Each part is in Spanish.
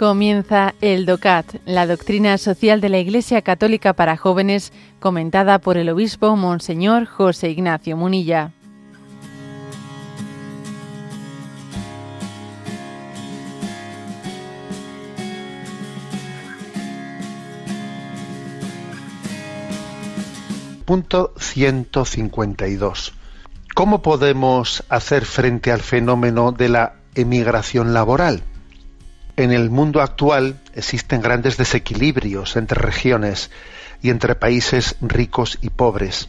Comienza el DOCAT, la doctrina social de la Iglesia Católica para jóvenes, comentada por el obispo Monseñor José Ignacio Munilla. Punto 152. ¿Cómo podemos hacer frente al fenómeno de la emigración laboral? En el mundo actual existen grandes desequilibrios entre regiones y entre países ricos y pobres.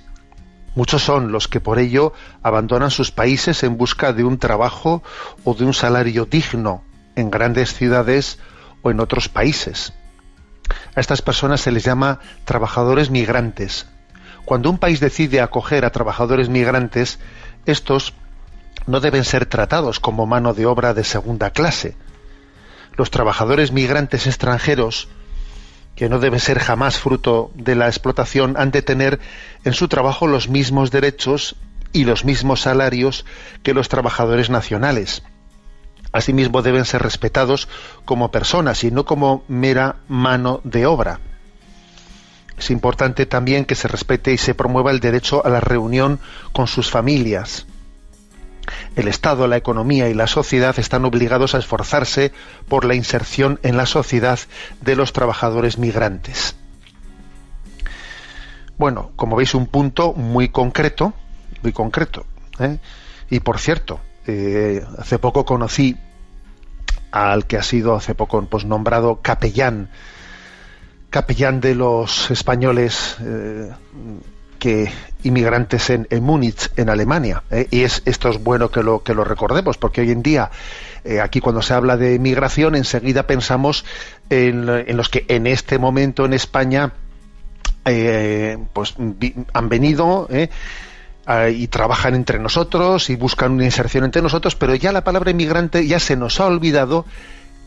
Muchos son los que por ello abandonan sus países en busca de un trabajo o de un salario digno en grandes ciudades o en otros países. A estas personas se les llama trabajadores migrantes. Cuando un país decide acoger a trabajadores migrantes, estos no deben ser tratados como mano de obra de segunda clase, los trabajadores migrantes extranjeros, que no deben ser jamás fruto de la explotación, han de tener en su trabajo los mismos derechos y los mismos salarios que los trabajadores nacionales. Asimismo deben ser respetados como personas y no como mera mano de obra. Es importante también que se respete y se promueva el derecho a la reunión con sus familias, el Estado, la economía y la sociedad están obligados a esforzarse por la inserción en la sociedad de los trabajadores migrantes. Bueno, como veis, un punto muy concreto, muy concreto. ¿eh? Y por cierto, eh, hace poco conocí al que ha sido hace poco pues, nombrado capellán, capellán de los españoles eh, que inmigrantes en, Múnich, en Alemania. ¿eh? Y es, esto es bueno que lo, que lo recordemos, porque hoy en día, eh, aquí cuando se habla de migración, enseguida pensamos en, los que en este momento en España eh, pues han venido y trabajan entre nosotros y buscan una inserción entre nosotros, pero ya la palabra inmigrante ya se nos ha olvidado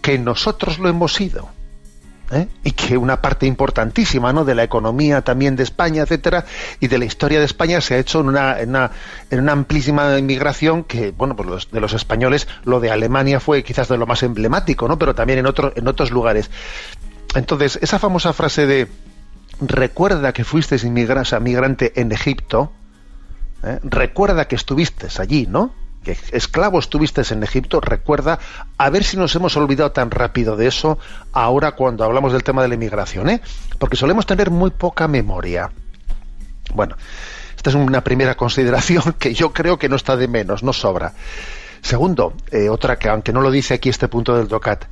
que nosotros lo hemos sido. ¿Eh? y que una parte importantísima ¿no? de la economía también de España, etcétera, y de la historia de España se ha hecho en una, en una, en una amplísima inmigración que, bueno, pues los, de los españoles, lo de Alemania fue quizás de lo más emblemático, ¿no? pero también en, otro, en otros lugares. Entonces, esa famosa frase de recuerda que fuiste inmigrante en Egipto, ¿eh? recuerda que estuviste allí, ¿no? Que esclavo estuviste en Egipto, recuerda, a ver si nos hemos olvidado tan rápido de eso ahora cuando hablamos del tema de la inmigración, ¿eh? porque solemos tener muy poca memoria. Bueno, esta es una primera consideración que yo creo que no está de menos, no sobra. Segundo, eh, otra que aunque no lo dice aquí este punto del DOCAT,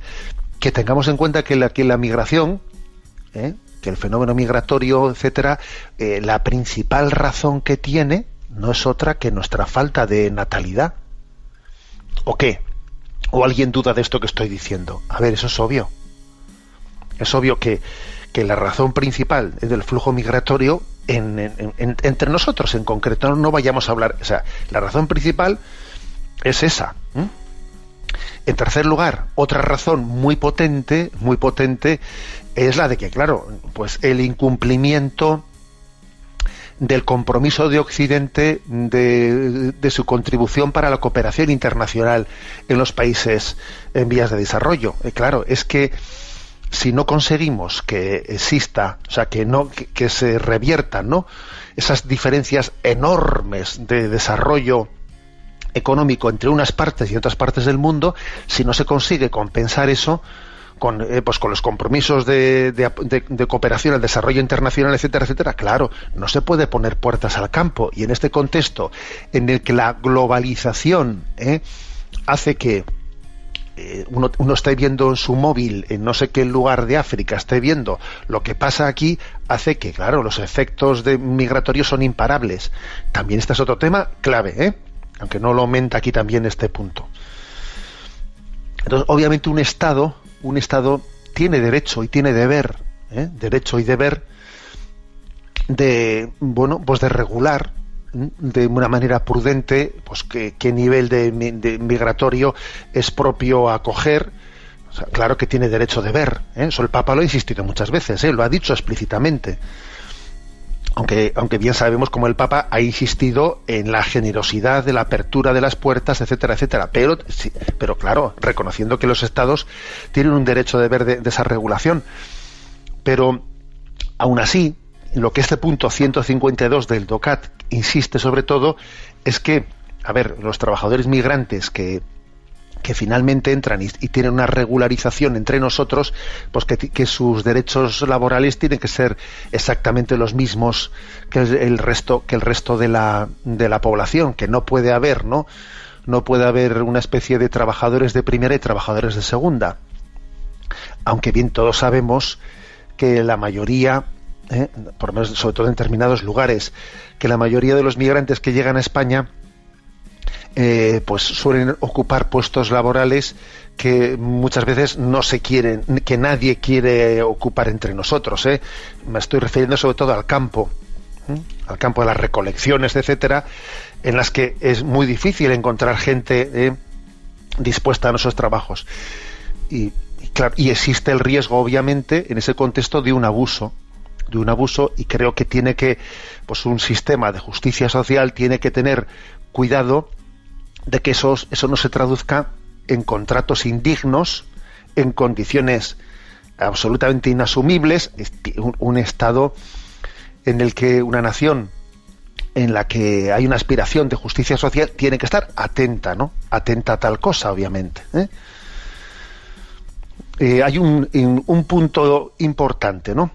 que tengamos en cuenta que la, la migración, ¿eh? que el fenómeno migratorio, etcétera, eh, la principal razón que tiene no es otra que nuestra falta de natalidad. ¿O qué? ¿O alguien duda de esto que estoy diciendo? A ver, eso es obvio. Es obvio que, la razón principal del flujo migratorio entre nosotros en concreto, no, vayamos a hablar, o sea, la razón principal es esa. En tercer lugar, otra razón muy potente, muy potente, es la de que, claro, pues el incumplimiento del compromiso de Occidente de, su contribución para la cooperación internacional en los países en vías de desarrollo. Eh, claro, es que si no conseguimos que exista, o sea, que no que, se reviertan, ¿no? esas diferencias enormes de desarrollo económico entre unas partes y otras partes del mundo, si no se consigue compensar eso, con, eh, pues con los compromisos de, cooperación al desarrollo internacional, etcétera, etcétera, claro, no se puede poner puertas al campo. Y en este contexto en el que la globalización eh, hace que eh, uno, uno, esté viendo en su móvil en no sé qué lugar de África, esté viendo lo que pasa aquí, hace que, claro, los efectos de migratorios son imparables. También este es otro tema clave, aunque no lo aumenta aquí también este punto. Entonces, obviamente un Estado un Estado tiene derecho y tiene deber, ¿eh? derecho y deber de, bueno, pues de regular de una manera prudente, pues qué, nivel de, migratorio es propio acoger. claro que tiene derecho de ver. ¿eh? Eso el Papa lo ha insistido muchas veces, ¿eh? lo ha dicho explícitamente. Aunque, aunque bien sabemos como el Papa ha insistido en la generosidad de la apertura de las puertas, etcétera, etcétera. Pero, pero claro, reconociendo que los estados tienen un derecho de ver de, esa regulación. Pero aún así, lo que este punto 152 del DOCAT insiste sobre todo es que, a ver, los trabajadores migrantes que, que finalmente entran y, tienen una regularización entre nosotros, pues que, sus derechos laborales tienen que ser exactamente los mismos que el resto, que el resto de la, de la población, que no puede haber, ¿no? No puede haber una especie de trabajadores de primera y trabajadores de segunda. Aunque bien todos sabemos que la mayoría, ¿eh? por menos sobre todo en determinados lugares, que la mayoría de los migrantes que llegan a España eh, pues suelen ocupar puestos laborales que muchas veces no se quieren, que nadie quiere ocupar entre nosotros. ¿eh? Me estoy refiriendo sobre todo al campo, ¿eh? al campo de las recolecciones, etcétera, en las que es muy difícil encontrar gente dispuesta a nuestros trabajos. Y, claro, y existe el riesgo, obviamente, en ese contexto de un abuso de un abuso y creo que tiene que pues un sistema de justicia social tiene que tener cuidado de que eso, eso no se traduzca en contratos indignos, en condiciones absolutamente inasumibles, un, Estado en el que una nación en la que hay una aspiración de justicia social tiene que estar atenta, ¿no? Atenta a tal cosa, obviamente. ¿eh? Eh, hay un, un, punto importante, ¿no?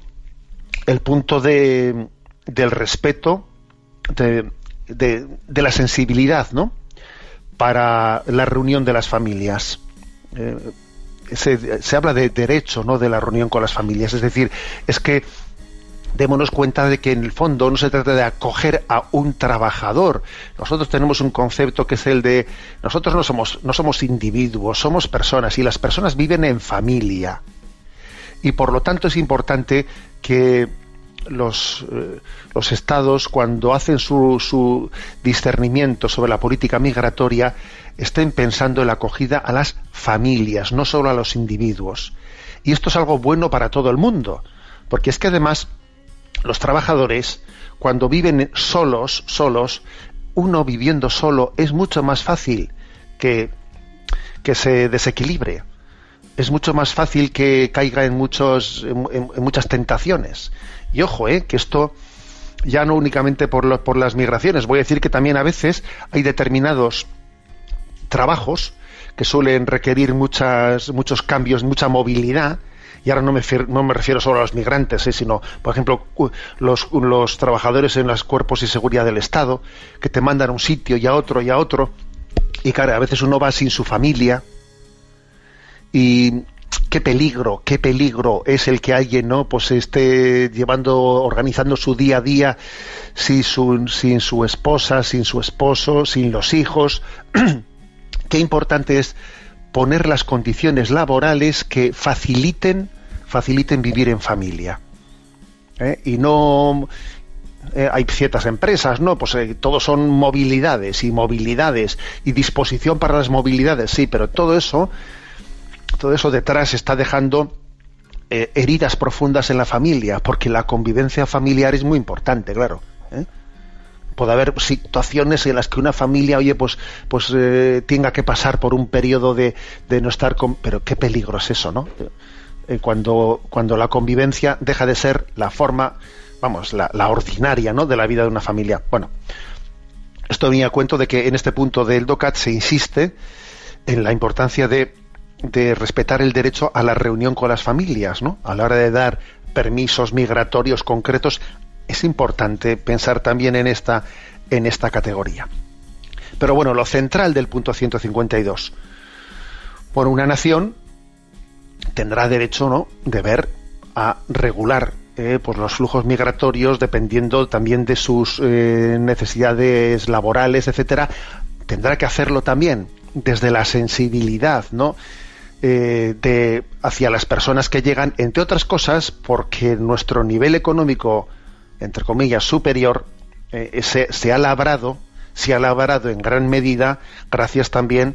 El punto de, del respeto, de, de, de la sensibilidad, ¿no? Para la reunión de las familias. Eh, se, habla de derecho, ¿no? De la reunión con las familias. Es decir, es que démonos cuenta de que en el fondo no se trata de acoger a un trabajador. Nosotros tenemos un concepto que es el de nosotros no somos, no somos individuos, somos personas y las personas viven en familia. Y por lo tanto es importante que los, eh, los estados, cuando hacen su, su, discernimiento sobre la política migratoria, estén pensando en la acogida a las familias, no solo a los individuos. Y esto es algo bueno para todo el mundo, porque es que además los trabajadores, cuando viven solos, solos, uno viviendo solo es mucho más fácil que, que se desequilibre es mucho más fácil que caiga en, muchos, en, muchas tentaciones. Y ojo, eh, que esto ya no únicamente por, por las migraciones, voy a decir que también a veces hay determinados trabajos que suelen requerir muchas, muchos cambios, mucha movilidad, y ahora no me, no me refiero solo a los migrantes, eh, sino, por ejemplo, los, los trabajadores en los cuerpos y seguridad del Estado, que te mandan a un sitio y a otro y a otro, y claro, a veces uno va sin su familia, y qué peligro, qué peligro es el que alguien no pues esté llevando, organizando su día a día sin su, sin su esposa, sin su esposo, sin los hijos. qué importante es poner las condiciones laborales que faciliten, faciliten vivir en familia. ¿eh? Y no eh, hay ciertas empresas, ¿no? Pues eh, todo son movilidades y movilidades y disposición para las movilidades, sí, pero todo eso todo eso detrás está dejando eh, heridas profundas en la familia, porque la convivencia familiar es muy importante, claro. ¿eh? Puede haber situaciones en las que una familia, oye, pues, pues eh, tenga que pasar por un periodo de, de, no estar con... Pero qué peligro es eso, ¿no? cuando, cuando la convivencia deja de ser la forma, vamos, la, la ordinaria, ¿no? De la vida de una familia. Bueno, esto venía a cuento de que en este punto del DOCAT se insiste en la importancia de de respetar el derecho a la reunión con las familias, ¿no? A la hora de dar permisos migratorios concretos, es importante pensar también en esta, en esta categoría. Pero bueno, lo central del punto 152. Bueno, una nación tendrá derecho, ¿no?, de ver a regular eh, pues los flujos migratorios dependiendo también de sus eh, necesidades laborales, etcétera. Tendrá que hacerlo también desde la sensibilidad, ¿no? Eh, de, hacia las personas que llegan, entre otras cosas, porque nuestro nivel económico, entre comillas, superior, eh, se, ha labrado, se ha labrado en gran medida gracias también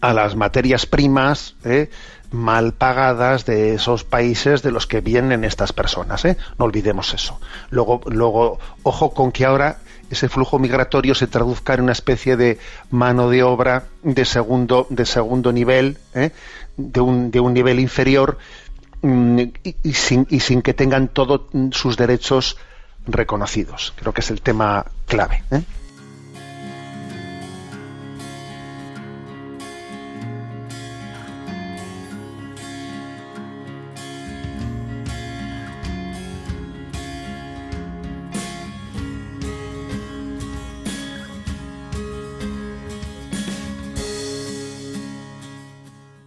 a las materias primas, eh, mal pagadas de esos países de los que vienen estas personas. No olvidemos eso. Luego, luego, ojo con que ahora ese flujo migratorio se traduzca en una especie de mano de obra de segundo, de segundo nivel, ¿eh? de, un, de un nivel inferior mm, y, sin, y sin que tengan todos sus derechos reconocidos. Creo que es el tema clave. ¿eh?